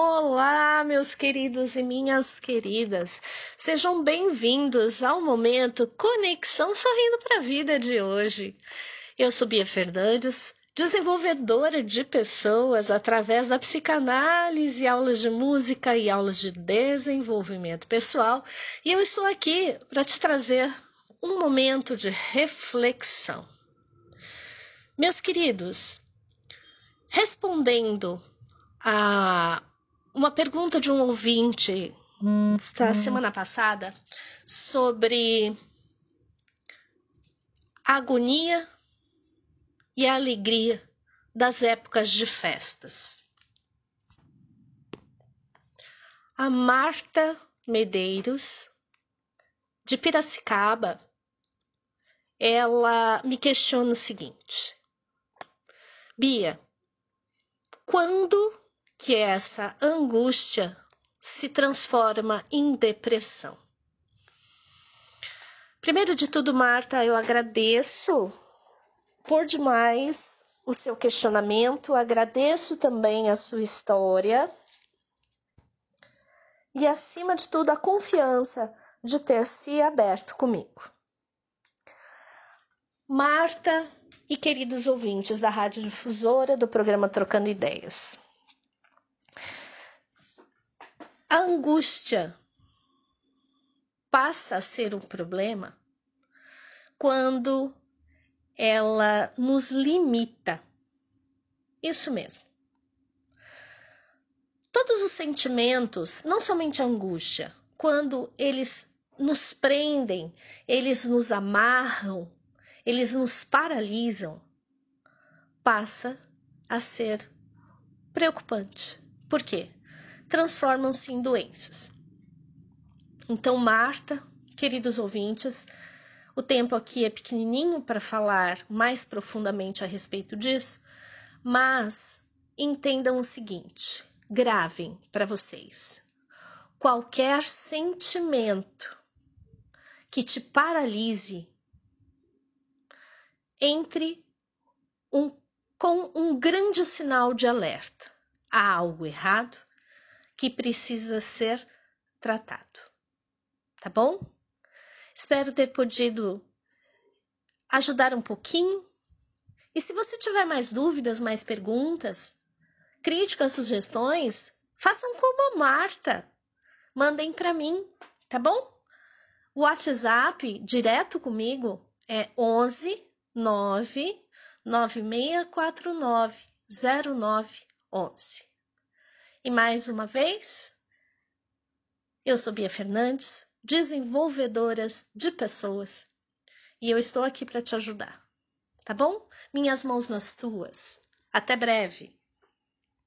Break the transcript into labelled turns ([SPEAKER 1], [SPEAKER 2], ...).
[SPEAKER 1] Olá, meus queridos e minhas queridas. Sejam bem-vindos ao momento Conexão Sorrindo para a Vida de hoje. Eu sou Bia Fernandes, desenvolvedora de pessoas através da psicanálise, aulas de música e aulas de desenvolvimento pessoal, e eu estou aqui para te trazer um momento de reflexão. Meus queridos, respondendo a uma pergunta de um ouvinte da semana passada sobre a agonia e a alegria das épocas de festas. A Marta Medeiros, de Piracicaba, ela me questiona o seguinte: Bia, quando que essa angústia se transforma em depressão. Primeiro de tudo, Marta, eu agradeço por demais o seu questionamento, agradeço também a sua história e, acima de tudo, a confiança de ter se aberto comigo. Marta e queridos ouvintes da Rádio Difusora do programa Trocando Ideias. A angústia passa a ser um problema quando ela nos limita. Isso mesmo. Todos os sentimentos, não somente a angústia, quando eles nos prendem, eles nos amarram, eles nos paralisam, passa a ser preocupante. Por quê? Transformam-se em doenças. Então, Marta, queridos ouvintes, o tempo aqui é pequenininho para falar mais profundamente a respeito disso, mas entendam o seguinte: gravem para vocês. Qualquer sentimento que te paralise, entre um, com um grande sinal de alerta. Há algo errado? Que precisa ser tratado. Tá bom? Espero ter podido ajudar um pouquinho. E se você tiver mais dúvidas, mais perguntas, críticas, sugestões, façam como a Marta. Mandem para mim, tá bom? O WhatsApp direto comigo é 11 9 9649 0911. E mais uma vez, eu sou Bia Fernandes, desenvolvedoras de pessoas, e eu estou aqui para te ajudar, tá bom? Minhas mãos nas tuas. Até breve!